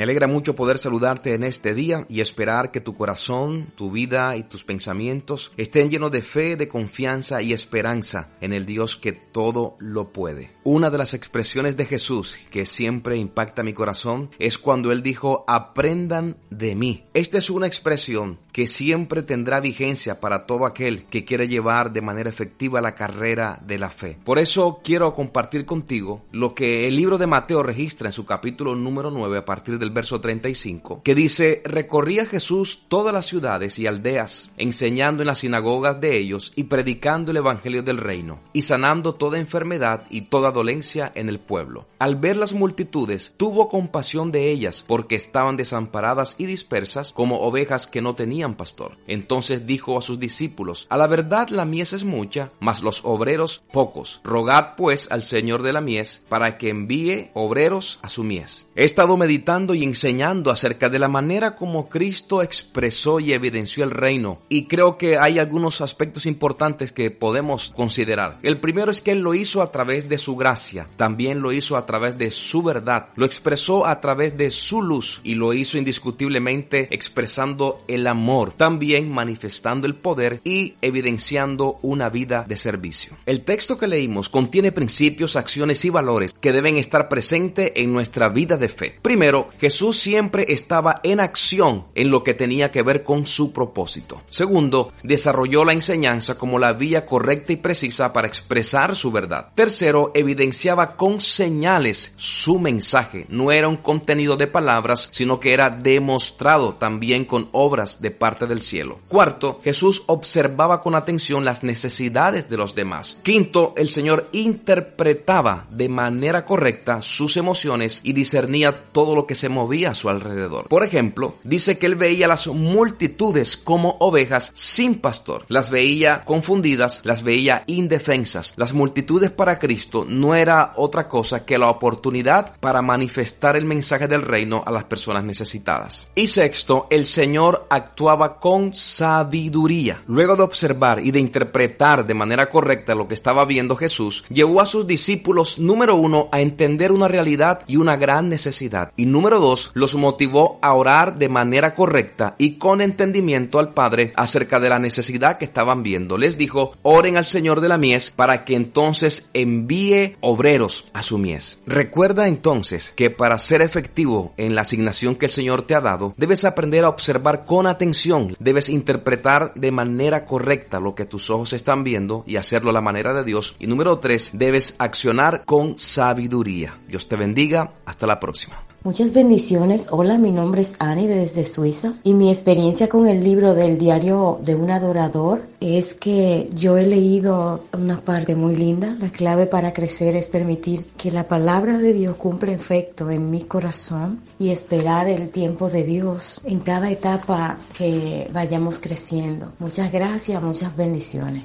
Me alegra mucho poder saludarte en este día y esperar que tu corazón, tu vida y tus pensamientos estén llenos de fe, de confianza y esperanza en el Dios que todo lo puede. Una de las expresiones de Jesús que siempre impacta mi corazón es cuando Él dijo, aprendan de mí. Esta es una expresión que siempre tendrá vigencia para todo aquel que quiere llevar de manera efectiva la carrera de la fe. Por eso quiero compartir contigo lo que el libro de Mateo registra en su capítulo número 9 a partir del verso 35, que dice, recorría Jesús todas las ciudades y aldeas, enseñando en las sinagogas de ellos y predicando el Evangelio del reino, y sanando toda enfermedad y toda dolencia en el pueblo. Al ver las multitudes, tuvo compasión de ellas, porque estaban desamparadas y dispersas como ovejas que no tenían pastor. Entonces dijo a sus discípulos, a la verdad la mies es mucha, mas los obreros pocos. Rogad pues al Señor de la mies para que envíe obreros a su mies. He estado meditando y enseñando acerca de la manera como Cristo expresó y evidenció el reino. Y creo que hay algunos aspectos importantes que podemos considerar. El primero es que Él lo hizo a través de su gracia, también lo hizo a través de su verdad, lo expresó a través de su luz y lo hizo indiscutiblemente expresando el amor, también manifestando el poder y evidenciando una vida de servicio. El texto que leímos contiene principios, acciones y valores que deben estar presentes en nuestra vida de fe. Primero, Jesús siempre estaba en acción en lo que tenía que ver con su propósito. Segundo, desarrolló la enseñanza como la vía correcta y precisa para expresar su verdad. Tercero, evidenciaba con señales su mensaje. No era un contenido de palabras, sino que era demostrado también con obras de parte del cielo. Cuarto, Jesús observaba con atención las necesidades de los demás. Quinto, el Señor interpretaba de manera correcta sus emociones y discernía todo lo que se movía a su alrededor. Por ejemplo, dice que él veía las multitudes como ovejas sin pastor. Las veía confundidas, las veía indefensas. Las multitudes para Cristo no era otra cosa que la oportunidad para manifestar el mensaje del reino a las personas necesitadas. Y sexto, el Señor actuaba con sabiduría. Luego de observar y de interpretar de manera correcta lo que estaba viendo Jesús, llevó a sus discípulos, número uno, a entender una realidad y una gran necesidad. Y número dos, los motivó a orar de manera correcta y con entendimiento al Padre acerca de la necesidad que estaban viendo. Les dijo, oren al Señor de la mies para que entonces envíe obreros a su mies. Recuerda entonces que para ser efectivo en la asignación que el Señor te ha dado, debes aprender a observar con atención, debes interpretar de manera correcta lo que tus ojos están viendo y hacerlo a la manera de Dios. Y número tres, debes accionar con sabiduría. Dios te bendiga. Hasta la próxima. Muchas bendiciones. Hola, mi nombre es Annie desde Suiza y mi experiencia con el libro del diario de un adorador es que yo he leído una parte muy linda. La clave para crecer es permitir que la palabra de Dios cumpla efecto en mi corazón y esperar el tiempo de Dios en cada etapa que vayamos creciendo. Muchas gracias, muchas bendiciones.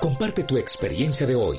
Comparte tu experiencia de hoy.